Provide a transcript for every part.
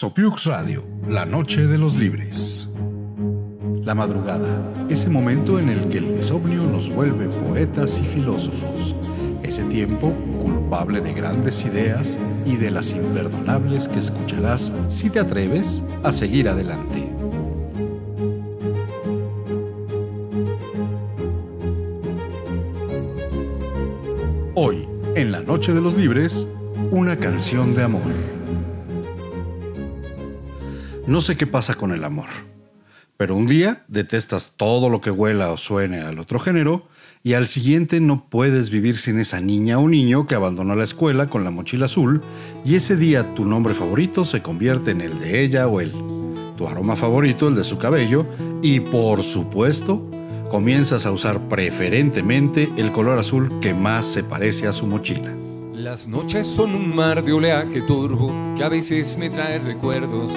Sopiux Radio, la noche de los libres. La madrugada, ese momento en el que el insomnio nos vuelve poetas y filósofos. Ese tiempo culpable de grandes ideas y de las imperdonables que escucharás si te atreves a seguir adelante. Hoy, en la Noche de los Libres, una canción de amor. No sé qué pasa con el amor, pero un día detestas todo lo que huela o suene al otro género y al siguiente no puedes vivir sin esa niña o niño que abandonó la escuela con la mochila azul y ese día tu nombre favorito se convierte en el de ella o él, tu aroma favorito el de su cabello y por supuesto comienzas a usar preferentemente el color azul que más se parece a su mochila. Las noches son un mar de oleaje turbo que a veces me trae recuerdos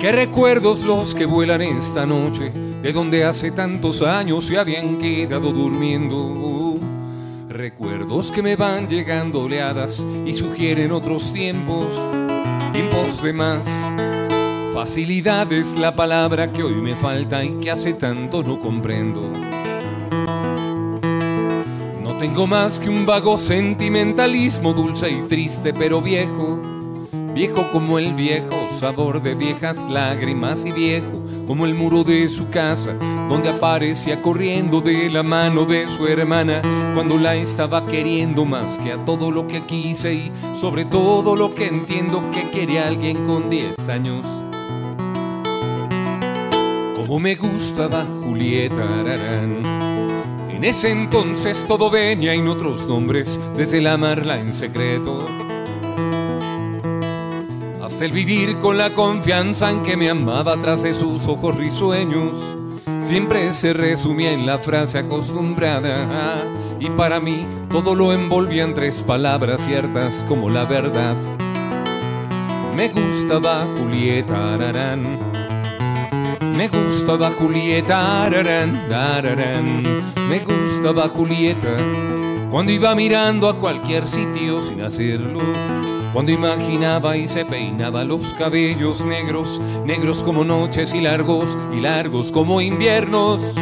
Qué recuerdos los que vuelan esta noche, de donde hace tantos años se habían quedado durmiendo. Recuerdos que me van llegando oleadas y sugieren otros tiempos, tiempos de más. Facilidad es la palabra que hoy me falta y que hace tanto no comprendo. No tengo más que un vago sentimentalismo dulce y triste pero viejo Viejo como el viejo sabor de viejas lágrimas y viejo como el muro de su casa donde aparecía corriendo de la mano de su hermana cuando la estaba queriendo más que a todo lo que quise y sobre todo lo que entiendo que quiere alguien con 10 años. Como me gustaba Julieta Ararán. En ese entonces todo venía en otros nombres, desde el amarla en secreto el vivir con la confianza en que me amaba tras de sus ojos risueños. Siempre se resumía en la frase acostumbrada y para mí todo lo envolvía en tres palabras ciertas como la verdad. Me gustaba Julieta Ararán. Me gustaba Julieta Ararán, ararán. Me gustaba Julieta cuando iba mirando a cualquier sitio sin hacerlo cuando imaginaba y se peinaba los cabellos negros, negros como noches y largos, y largos como inviernos,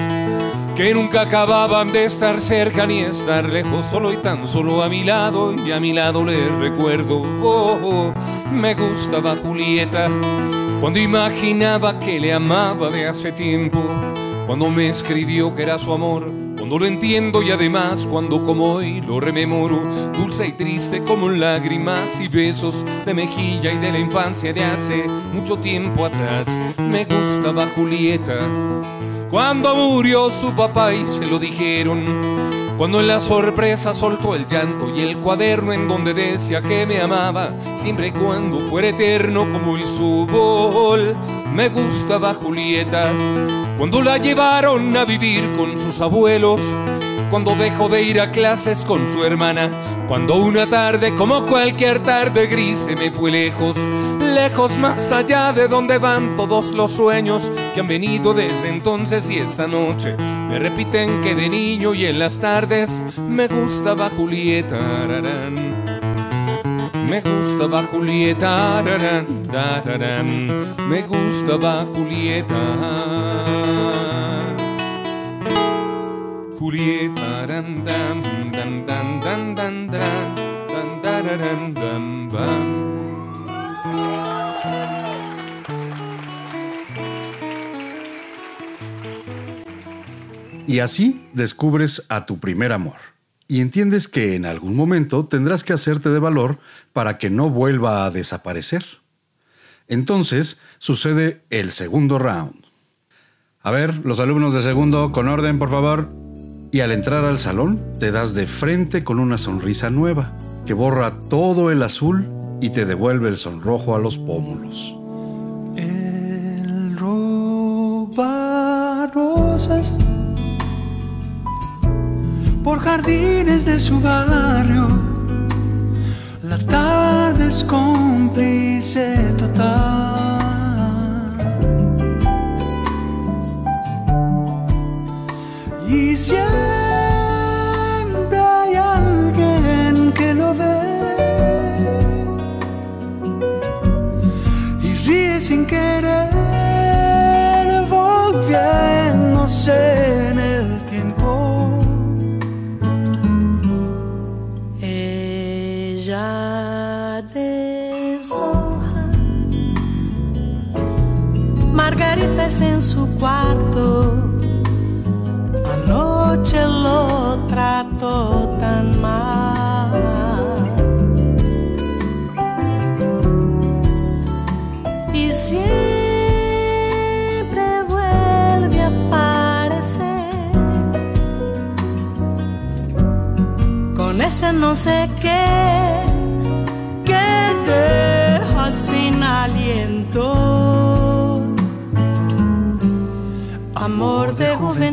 que nunca acababan de estar cerca ni estar lejos, solo y tan solo a mi lado, y a mi lado le recuerdo, oh, oh me gustaba Julieta, cuando imaginaba que le amaba de hace tiempo, cuando me escribió que era su amor cuando lo entiendo y además cuando como hoy lo rememoro, dulce y triste como lágrimas y besos de mejilla y de la infancia de hace mucho tiempo atrás, me gustaba Julieta. Cuando murió su papá y se lo dijeron, cuando en la sorpresa soltó el llanto y el cuaderno en donde decía que me amaba, siempre y cuando fuera eterno como el subol, me gustaba Julieta cuando la llevaron a vivir con sus abuelos, cuando dejó de ir a clases con su hermana, cuando una tarde como cualquier tarde gris se me fue lejos, lejos más allá de donde van todos los sueños que han venido desde entonces y esta noche me repiten que de niño y en las tardes me gustaba Julieta. Me gustaba Julieta, me gustaba Julieta. Julieta, dan, dan, dan, dan, dan, dan, dan, dan, dan, dan, Y así descubres a tu primer amor y entiendes que en algún momento tendrás que hacerte de valor para que no vuelva a desaparecer. Entonces sucede el segundo round. A ver, los alumnos de segundo, con orden, por favor. Y al entrar al salón, te das de frente con una sonrisa nueva, que borra todo el azul y te devuelve el sonrojo a los pómulos. El roba por jardines de su barrio. La tarde es cómplice total. Y en su cuarto. Anoche lo trató tan mal. Y siempre vuelve a aparecer con ese no sé qué que te amor de juventud.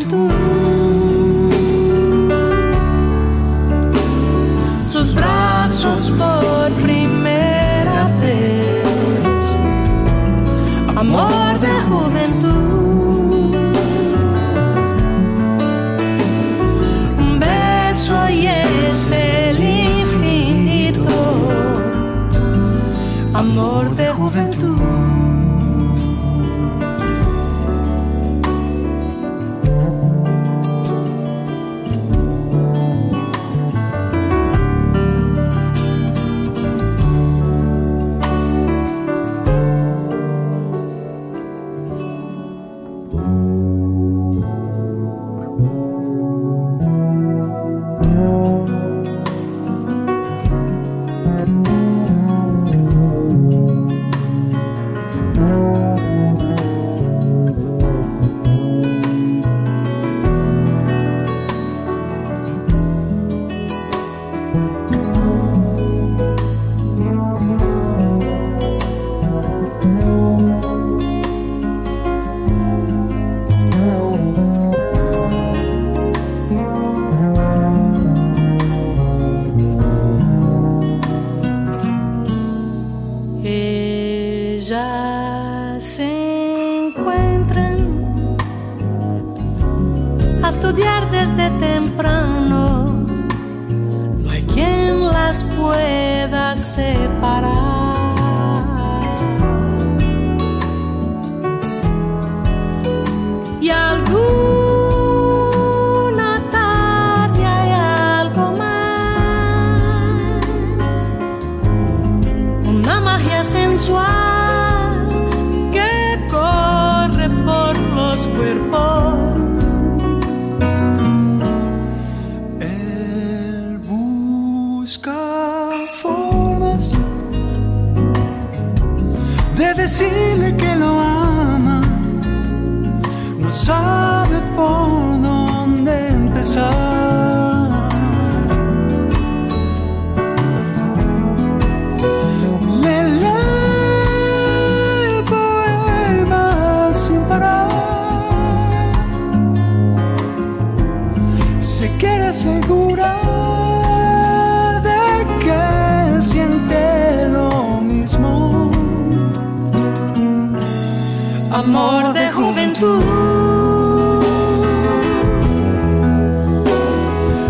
ya se encuentran a estudiar desde temprano. No hay quien las pueda separar.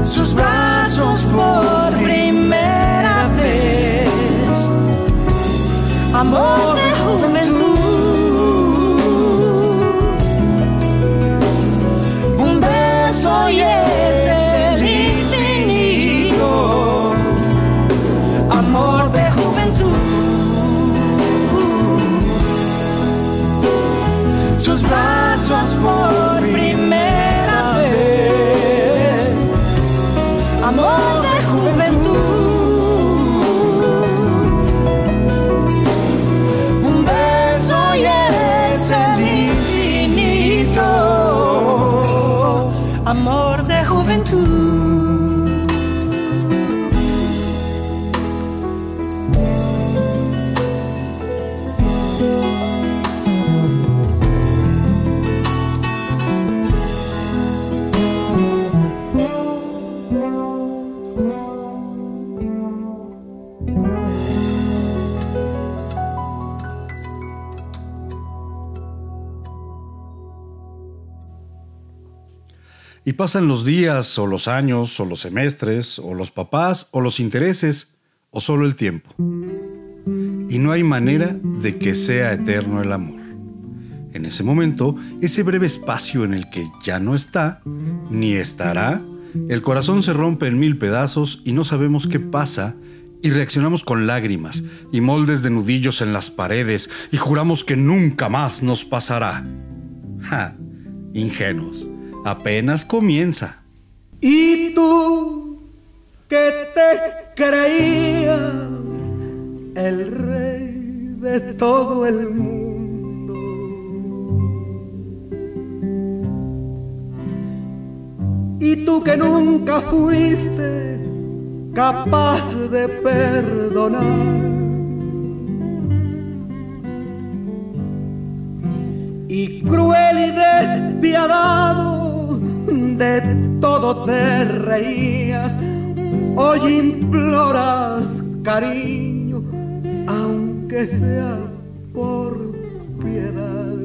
sus brazos por primera vez. Amor. pasan los días o los años o los semestres o los papás o los intereses o solo el tiempo. Y no hay manera de que sea eterno el amor. En ese momento, ese breve espacio en el que ya no está, ni estará, el corazón se rompe en mil pedazos y no sabemos qué pasa y reaccionamos con lágrimas y moldes de nudillos en las paredes y juramos que nunca más nos pasará. Ja, ingenuos. Apenas comienza. Y tú que te creías el rey de todo el mundo. Y tú que nunca fuiste capaz de perdonar. Y cruel y despiadado de todo te reías, hoy imploras cariño, aunque sea por piedad.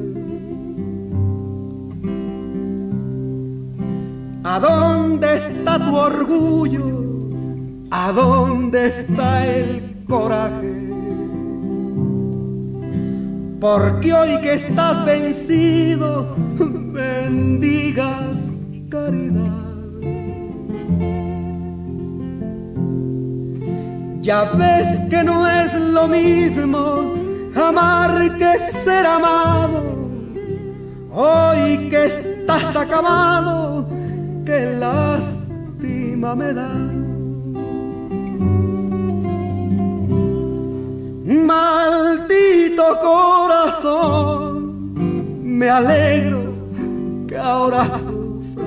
¿A dónde está tu orgullo? ¿A dónde está el coraje? Porque hoy que estás vencido, bendigas caridad. Ya ves que no es lo mismo amar que ser amado. Hoy que estás acabado, que lástima me da. Maldito corazón, me alegro que ahora sufra.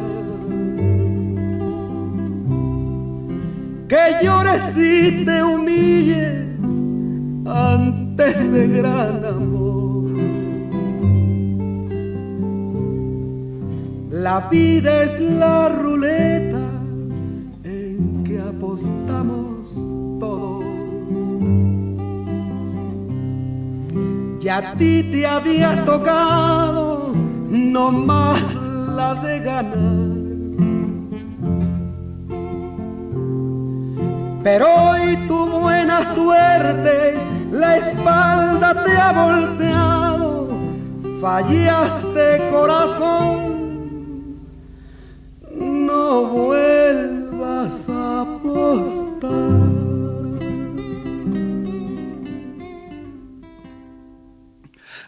Que llores y te humilles ante ese gran amor. La vida es la ruleta en que apostamos todos. Y a ti te había tocado no más la de ganar. Pero hoy tu buena suerte la espalda te ha volteado, fallaste corazón, no vuelvas a apostar.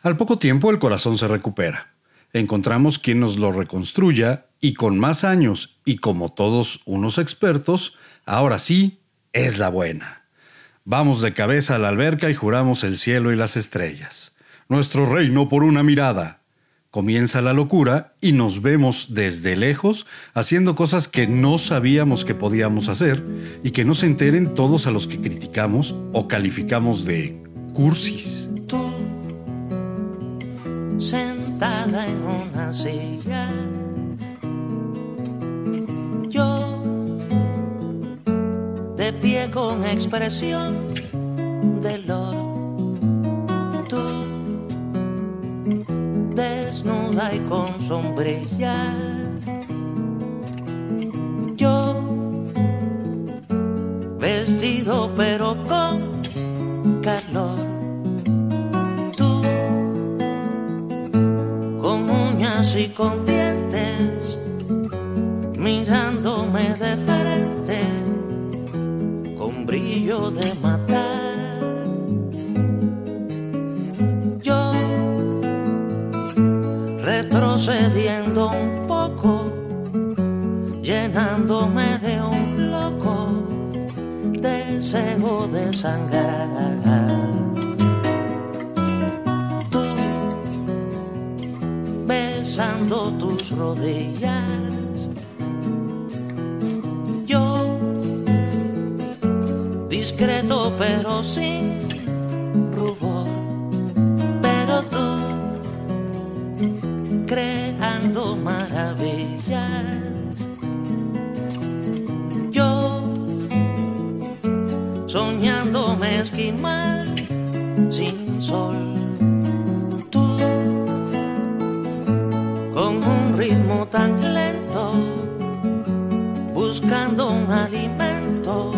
Al poco tiempo el corazón se recupera. Encontramos quien nos lo reconstruya y con más años y como todos unos expertos, ahora sí, es la buena. Vamos de cabeza a la alberca y juramos el cielo y las estrellas. Nuestro reino por una mirada. Comienza la locura y nos vemos desde lejos haciendo cosas que no sabíamos que podíamos hacer y que no se enteren todos a los que criticamos o calificamos de cursis sentada en una silla. Yo, de pie con expresión de loro. Tú, desnuda y con sombrilla. Yo, vestido pero con calor y con dientes, mirándome de frente, con brillo de matar. Yo, retrocediendo un poco, llenándome de un loco deseo de sangrar. Tus rodillas. Yo, discreto pero sin rubor, pero tú, creando maravillas. Yo, soñándome esquimal sin sol. tan lento, buscando un alimento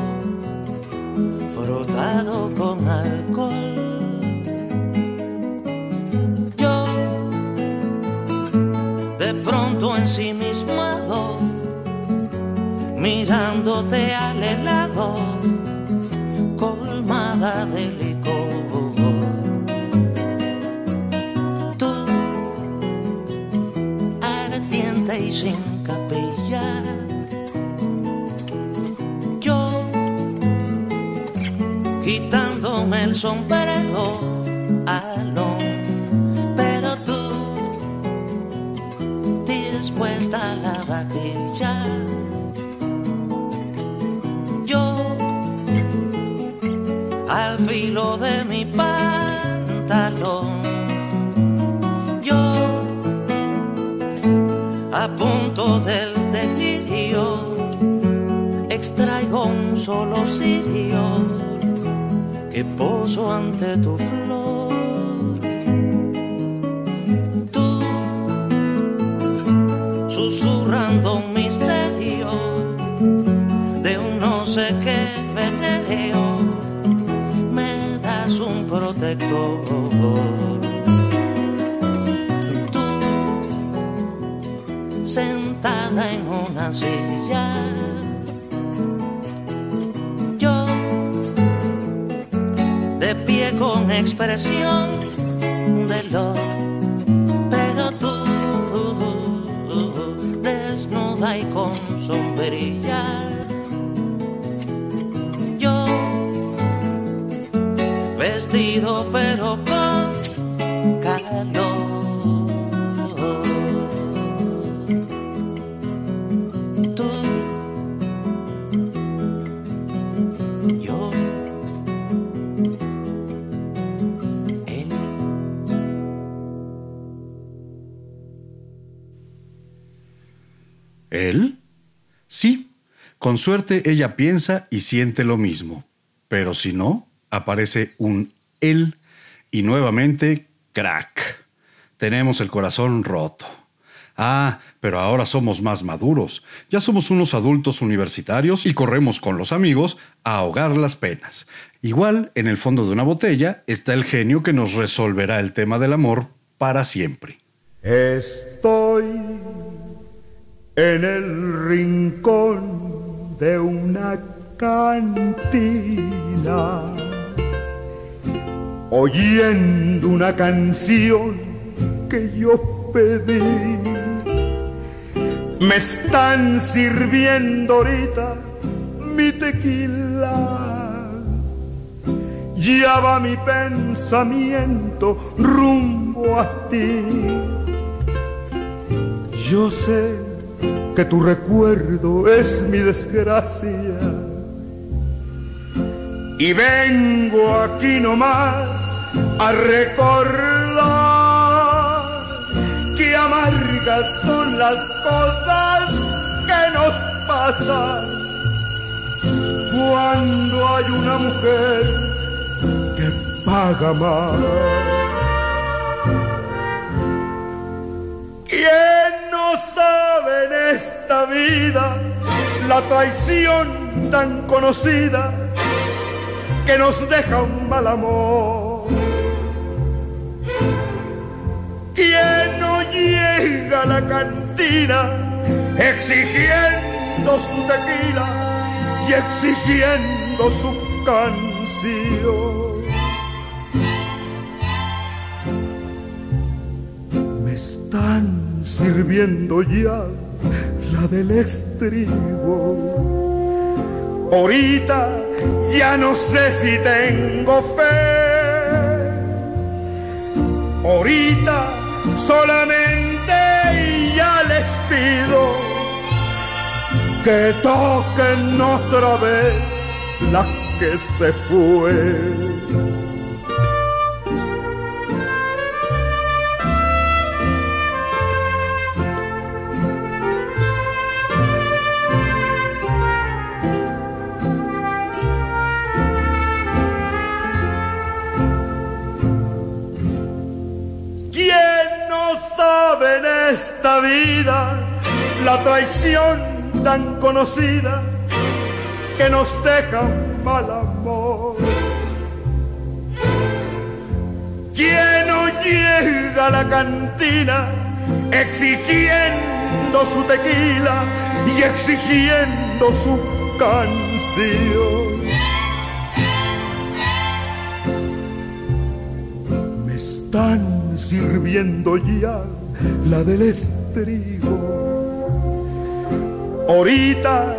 frotado con alcohol. Yo, de pronto ensimismado, mirándote al helado el sombrero, alón, pero tú, dispuesta a la vajilla. Yo, al filo de mi pantalón, yo, a punto del delirio, extraigo un solo cirio que poso ante tu flor. Tú, susurrando un misterio de un no sé qué venéreo, me das un protector. Tú, sentada en una silla, con expresión de lo, Suerte ella piensa y siente lo mismo. Pero si no, aparece un él y nuevamente crack. Tenemos el corazón roto. Ah, pero ahora somos más maduros. Ya somos unos adultos universitarios y corremos con los amigos a ahogar las penas. Igual, en el fondo de una botella está el genio que nos resolverá el tema del amor para siempre. Estoy en el rincón de una cantina, oyendo una canción que yo pedí. Me están sirviendo ahorita mi tequila. Ya mi pensamiento rumbo a ti. Yo sé que tu recuerdo es mi desgracia. Y vengo aquí nomás a recordar que amargas son las cosas que nos pasan cuando hay una mujer que paga más. ¿Quién no sabe en esta vida la traición tan conocida que nos deja un mal amor? ¿Quién no llega a la cantina exigiendo su tequila y exigiendo su canción? Me están sirviendo ya la del estribo. Ahorita ya no sé si tengo fe. Ahorita solamente ya les pido que toquen otra vez la que se fue. Esta vida la traición tan conocida que nos deja un mal amor? ¿Quién no llega a la cantina exigiendo su tequila y exigiendo su canción. Me están sirviendo ya la del estribo. Ahorita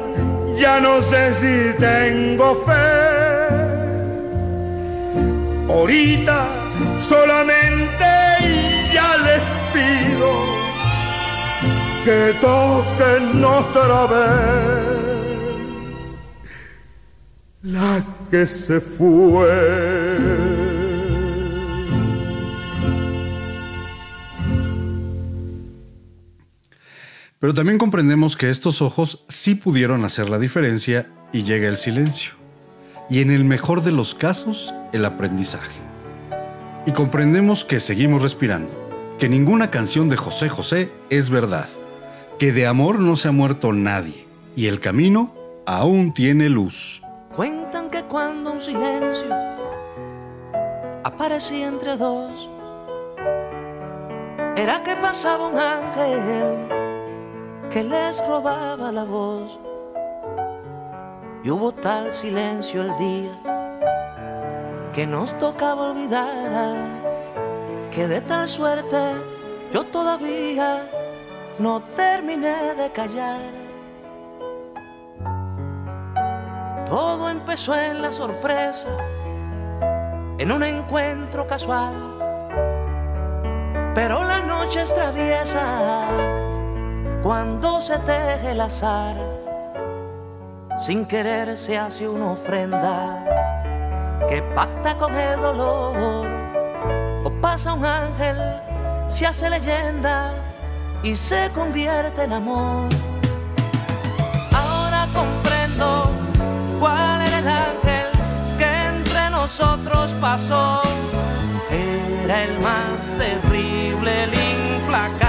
ya no sé si tengo fe. Ahorita solamente ya les pido que toquen otra vez la que se fue. Pero también comprendemos que estos ojos sí pudieron hacer la diferencia y llega el silencio. Y en el mejor de los casos, el aprendizaje. Y comprendemos que seguimos respirando, que ninguna canción de José José es verdad, que de amor no se ha muerto nadie y el camino aún tiene luz. Cuentan que cuando un silencio aparecía entre dos, era que pasaba un ángel que les robaba la voz. Y hubo tal silencio el día que nos tocaba olvidar que de tal suerte yo todavía no terminé de callar. Todo empezó en la sorpresa, en un encuentro casual, pero la noche es traviesa cuando se teje el azar, sin querer se hace una ofrenda que pacta con el dolor. O pasa un ángel, se hace leyenda y se convierte en amor. Ahora comprendo cuál era el ángel que entre nosotros pasó. Era el más terrible, el implacable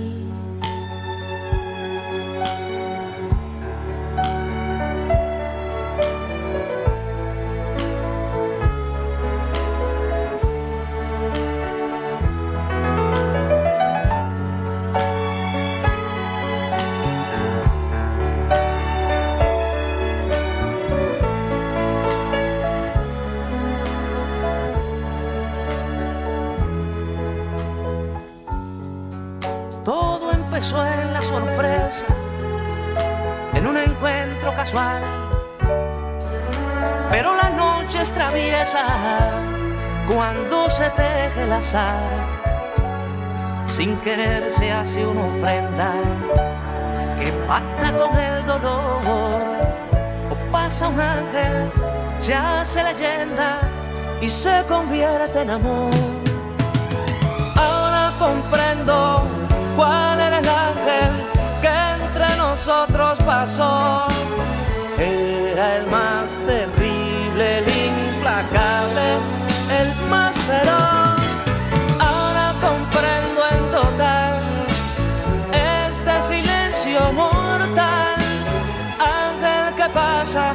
un final. en la sorpresa, en un encuentro casual. Pero la noche es traviesa cuando se teje el azar. Sin querer se hace una ofrenda que pacta con el dolor. O pasa un ángel, se hace leyenda y se convierte en amor. Ahora comprendo cuál era el ángel que entre nosotros pasó. Era el más terrible, el implacable, el más feroz. Ahora comprendo en total este silencio mortal. Ángel que pasa,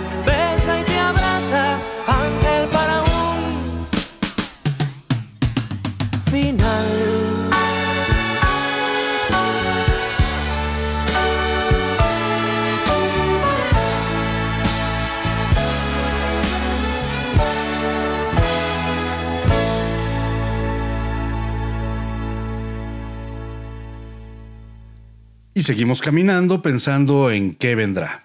seguimos caminando pensando en qué vendrá.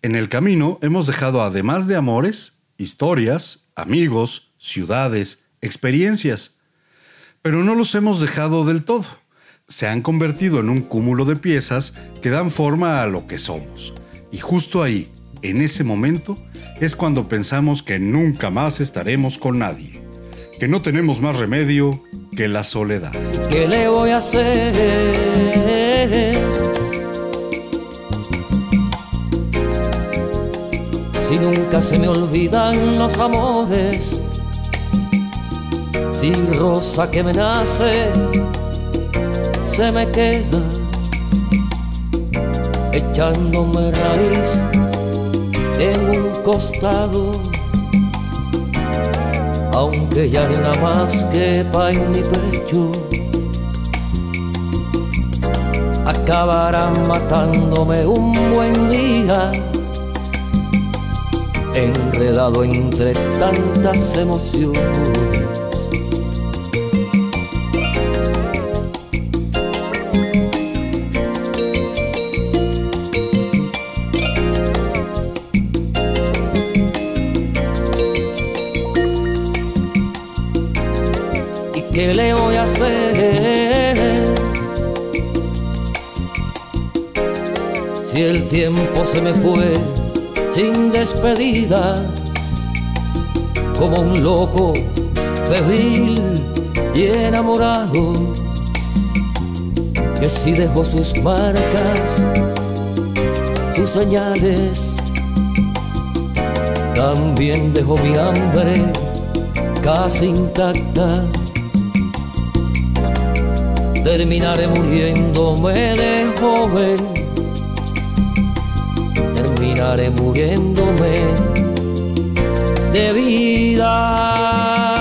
En el camino hemos dejado además de amores, historias, amigos, ciudades, experiencias. Pero no los hemos dejado del todo. Se han convertido en un cúmulo de piezas que dan forma a lo que somos. Y justo ahí, en ese momento, es cuando pensamos que nunca más estaremos con nadie. Que no tenemos más remedio que la soledad. ¿Qué le voy a hacer? Nunca se me olvidan los amores, si rosa que me nace se me queda, echándome raíz en un costado, aunque ya nada más quepa en mi pecho, acabará matándome un buen día, enredado entre tantas emociones. ¿qué le voy a hacer? Si el tiempo se me fue sin despedida, como un loco, febril y enamorado, que si dejó sus marcas, sus señales, también dejó mi hambre casi intacta. Terminaré muriéndome de joven, terminaré muriéndome de vida.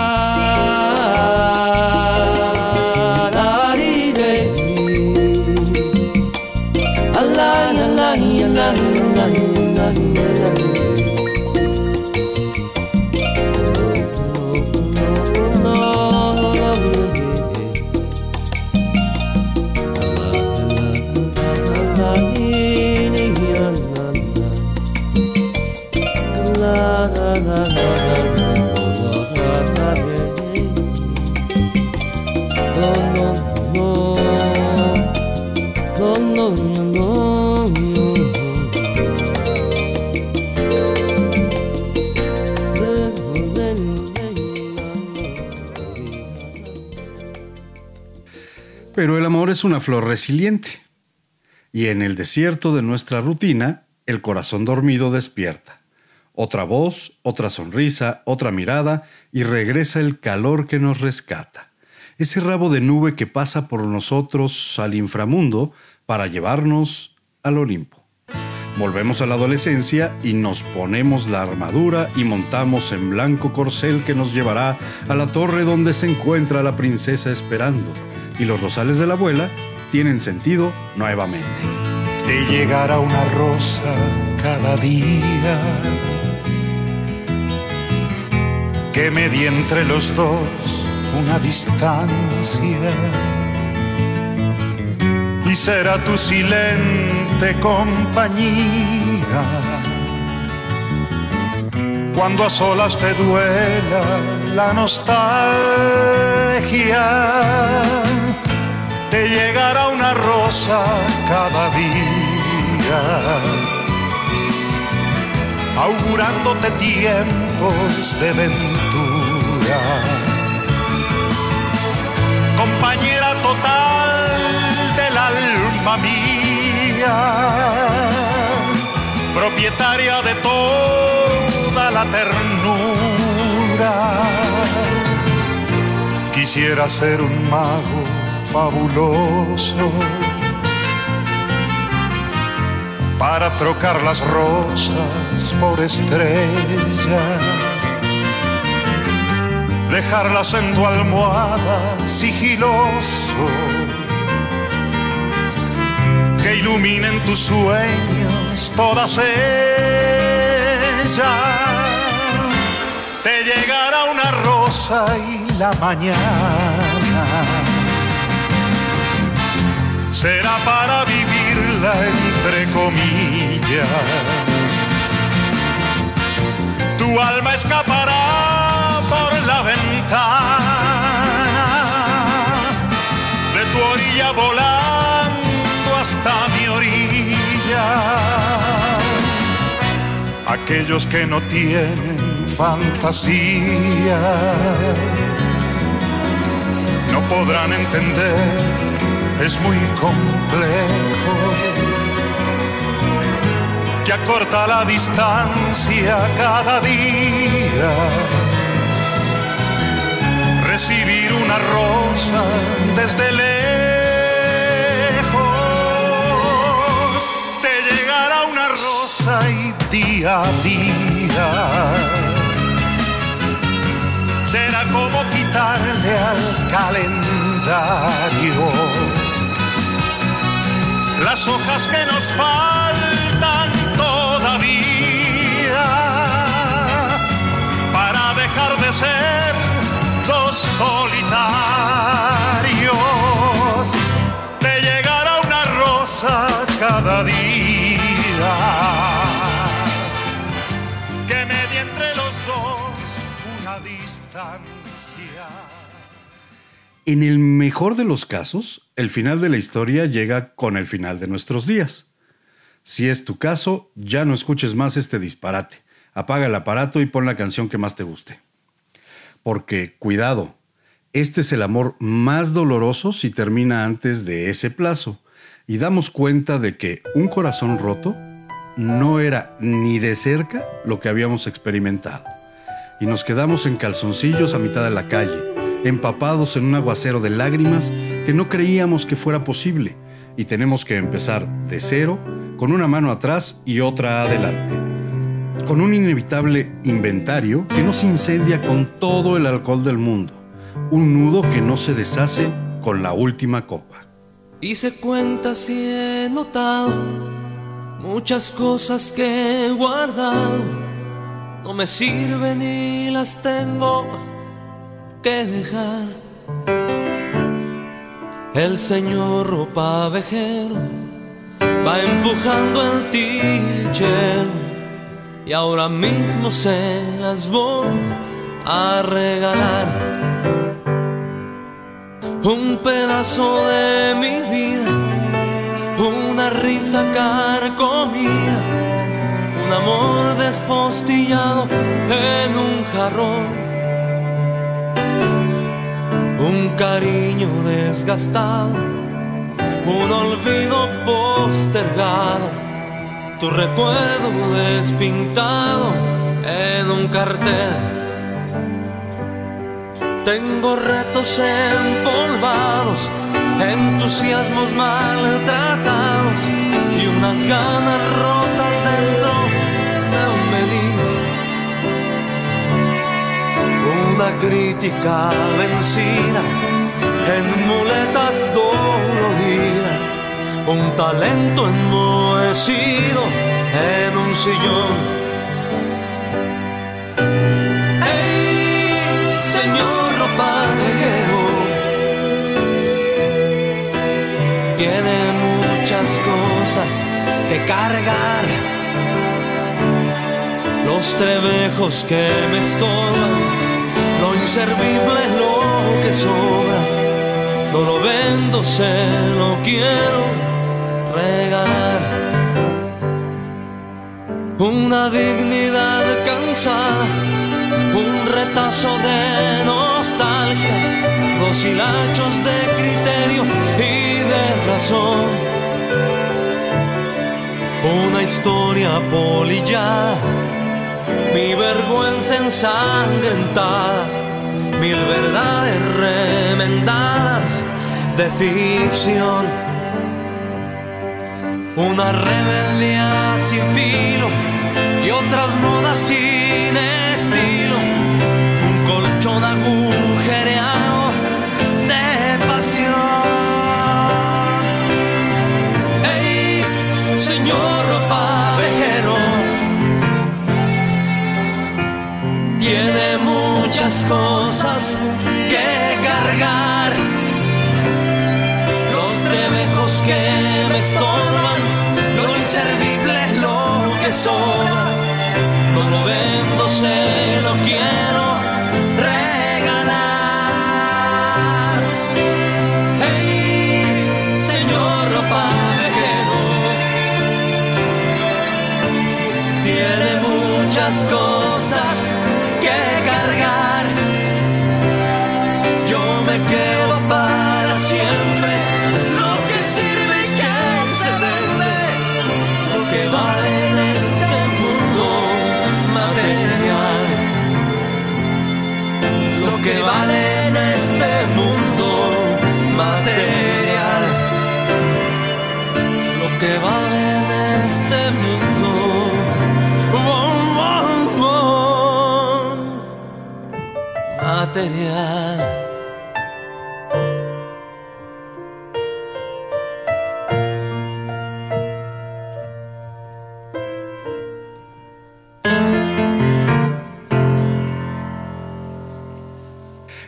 Es una flor resiliente. Y en el desierto de nuestra rutina, el corazón dormido despierta. Otra voz, otra sonrisa, otra mirada, y regresa el calor que nos rescata. Ese rabo de nube que pasa por nosotros al inframundo para llevarnos al Olimpo. Volvemos a la adolescencia y nos ponemos la armadura y montamos en blanco corcel que nos llevará a la torre donde se encuentra la princesa esperando y los rosales de la abuela tienen sentido nuevamente. Te llegará una rosa cada día que medie entre los dos una distancia y será tu silente compañía cuando a solas te duela la nostalgia te llegará una rosa cada día, augurándote tiempos de ventura. Compañera total del alma mía, propietaria de toda la ternura. Quisiera ser un mago fabuloso para trocar las rosas por estrellas, dejarlas en tu almohada sigiloso, que iluminen tus sueños todas ellas. Te llegará una rosa y la mañana será para vivirla entre comillas. Tu alma escapará por la ventana de tu orilla volando hasta mi orilla. Aquellos que no tienen fantasía no podrán entender es muy complejo, que acorta la distancia cada día. Recibir una rosa desde lejos te día a día. Será como quitarle al calendario las hojas que nos faltan todavía para dejar de ser dos solitarios, de llegar a una rosa cada día, que medie entre los dos una distancia. En el mejor de los casos, el final de la historia llega con el final de nuestros días. Si es tu caso, ya no escuches más este disparate. Apaga el aparato y pon la canción que más te guste. Porque, cuidado, este es el amor más doloroso si termina antes de ese plazo y damos cuenta de que un corazón roto no era ni de cerca lo que habíamos experimentado. Y nos quedamos en calzoncillos a mitad de la calle, empapados en un aguacero de lágrimas que no creíamos que fuera posible, y tenemos que empezar de cero, con una mano atrás y otra adelante. Con un inevitable inventario que no se incendia con todo el alcohol del mundo, un nudo que no se deshace con la última copa. Hice cuentas y he notado muchas cosas que he guardado. No me sirven y las tengo que dejar. El señor ropa vejero va empujando el tilichero y ahora mismo se las voy a regalar. Un pedazo de mi vida, una risa carcomida, un amor despostillado en un jarrón un cariño desgastado, un olvido postergado, tu recuerdo despintado en un cartel. Tengo retos empolvados, entusiasmos maltratados y unas ganas rotas dentro una crítica vencida en muletas doloridas, un talento enmohecido en un sillón. ¡Ey, señor ropajero! Tiene muchas cosas que cargar. Los trebejos que me estorban inservible es lo que sobra. No lo vendo, se lo quiero regalar. Una dignidad cansada, un retazo de nostalgia, dos hilachos de criterio y de razón. Una historia polillada mi vergüenza ensangrentada, mil verdades remendadas de ficción. Una rebeldía sin filo y otras modas sin estilo, un colchón agujereado de pasión. ¡Ey, señor ropa vejero! tiene muchas cosas que cargar. Los trebejos que me estorban, lo inservible es lo que sobra. No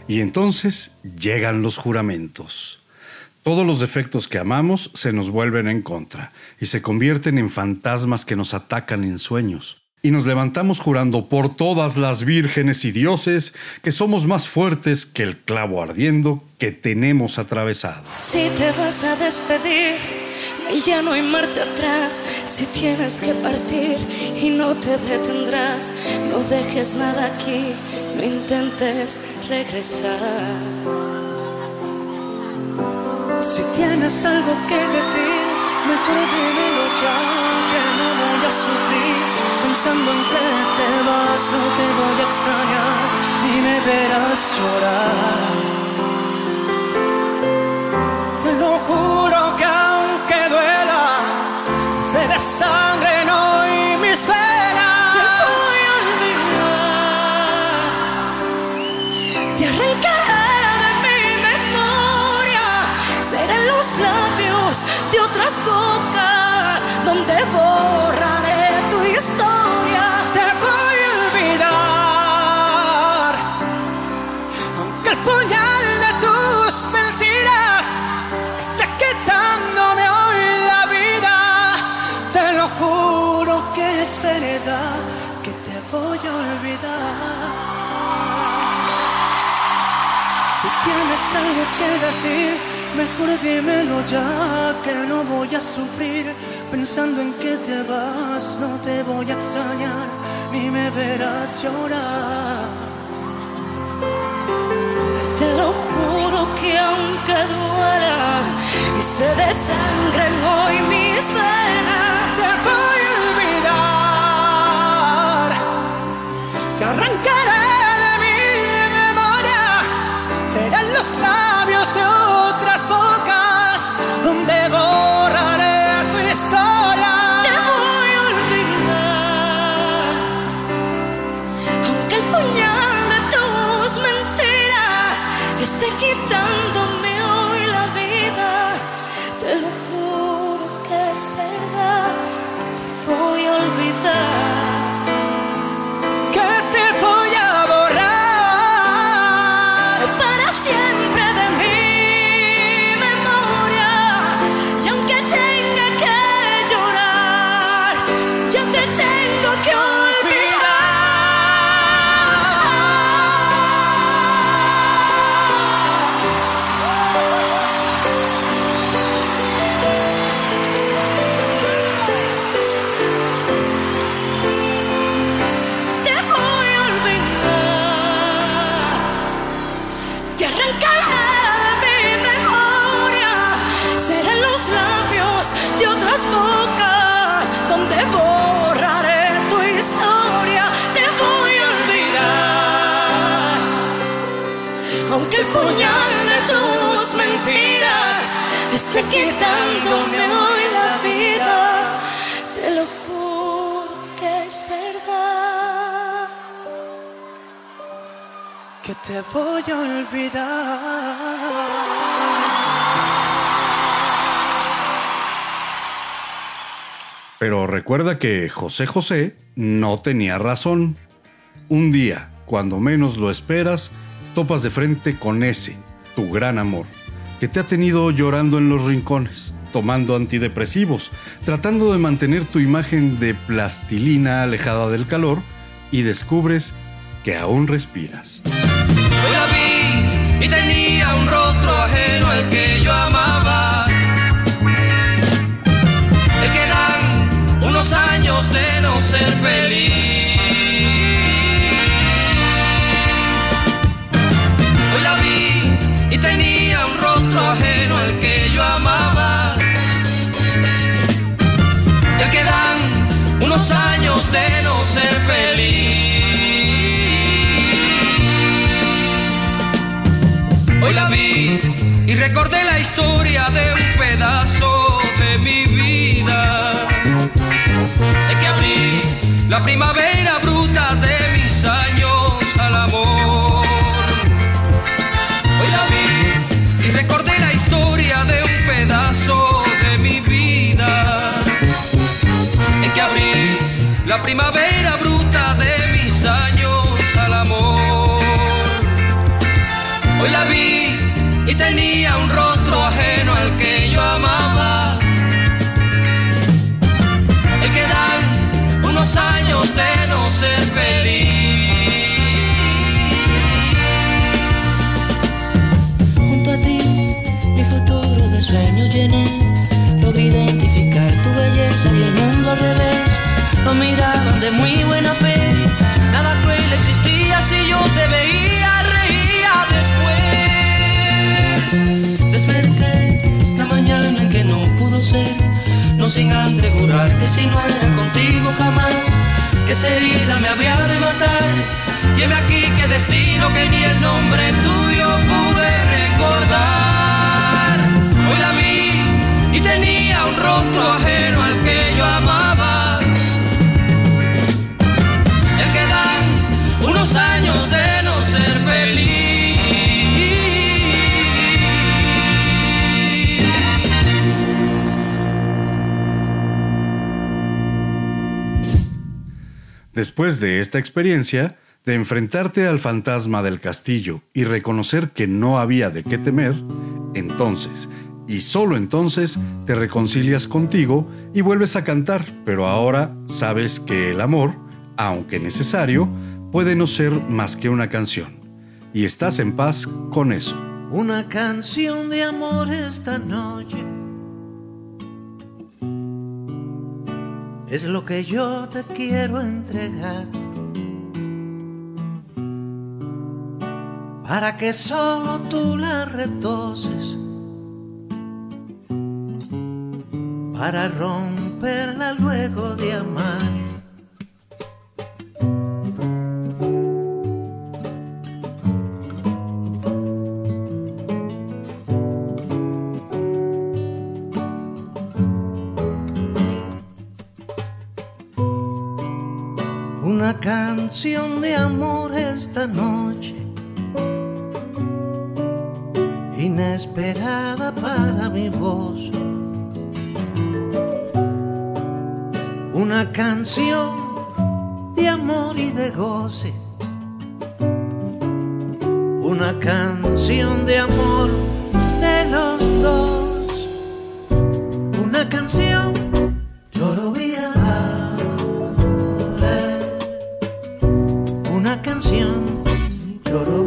Y entonces llegan los juramentos. Todos los defectos que amamos se nos vuelven en contra y se convierten en fantasmas que nos atacan en sueños. Y nos levantamos jurando por todas las vírgenes y dioses que somos más fuertes que el clavo ardiendo que tenemos atravesado. Si te vas a despedir y ya no hay marcha atrás, si tienes que partir y no te detendrás, no dejes nada aquí, no intentes regresar. Si tienes algo que decir, mejor dímelo ya, que no voy a sufrir. Pensando en que te vas, no te voy a extrañar, ni me verás llorar. Te lo juro que aunque duela, se desangren hoy mis venas. Te voy a olvidar, te de mi memoria, serán los labios de otras bocas donde tu historia. Te voy a olvidar, aunque el puñal de tus mentiras esté quitándome hoy la vida. Te lo juro que es verdad que te voy a olvidar. Si tienes algo que decir, mejor dímelo ya, que no voy a sufrir. Pensando en que te vas, no te voy a extrañar, ni me verás llorar. Te lo juro que aunque duela y se desangren hoy mis venas, Te voy a olvidar, te arrancaré de mi memoria, serán los labios esté quitándome hoy la vida, te lo juro que es verdad. que te voy a olvidar. Pero recuerda que José José no tenía razón. Un día, cuando menos lo esperas, topas de frente con ese, tu gran amor, que te ha tenido llorando en los rincones, tomando antidepresivos, tratando de mantener tu imagen de plastilina alejada del calor y descubres que aún respiras. Y tenía un rostro ajeno al que yo amaba. Me quedan unos años de no ser feliz. De no ser feliz. Hoy la vi y recordé la historia de un pedazo de mi vida. De que abrí la primavera la primavera bruta de mis años al amor. Hoy la vi y tenía un rostro ajeno al que yo amaba. El que dan unos años de no ser feliz. Junto a ti, mi futuro de sueños llené. Logré identificar tu belleza y el mundo al revés. Nos miraban de muy buena fe. Nada cruel existía si yo te veía, reía después. Desperté la mañana en que no pudo ser. No sin antes jurar que si no era contigo jamás, que esa herida me habría de matar. Lleve aquí que destino que ni el nombre tuyo pude recordar. Hoy la vi y tenía un rostro ajeno al que yo amaba. Años de no ser feliz. Después de esta experiencia, de enfrentarte al fantasma del castillo y reconocer que no había de qué temer, entonces, y solo entonces, te reconcilias contigo y vuelves a cantar, pero ahora sabes que el amor, aunque necesario, puede no ser más que una canción. Y estás en paz con eso. Una canción de amor esta noche. Es lo que yo te quiero entregar. Para que solo tú la retoses. Para romperla luego de amar. Canción de amor esta noche, inesperada para mi voz. Una canción de amor y de goce. Una canción de amor de los dos. Una canción una canción. Lloro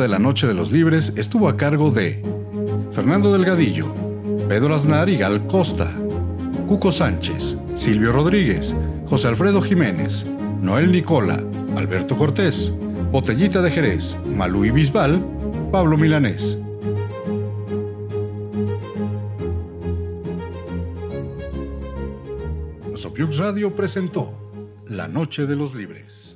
de la Noche de los Libres estuvo a cargo de Fernando Delgadillo, Pedro Aznar y Gal Costa, Cuco Sánchez, Silvio Rodríguez, José Alfredo Jiménez, Noel Nicola, Alberto Cortés, Botellita de Jerez, Malú y Bisbal, Pablo Milanés. Sopiux Radio presentó La Noche de los Libres.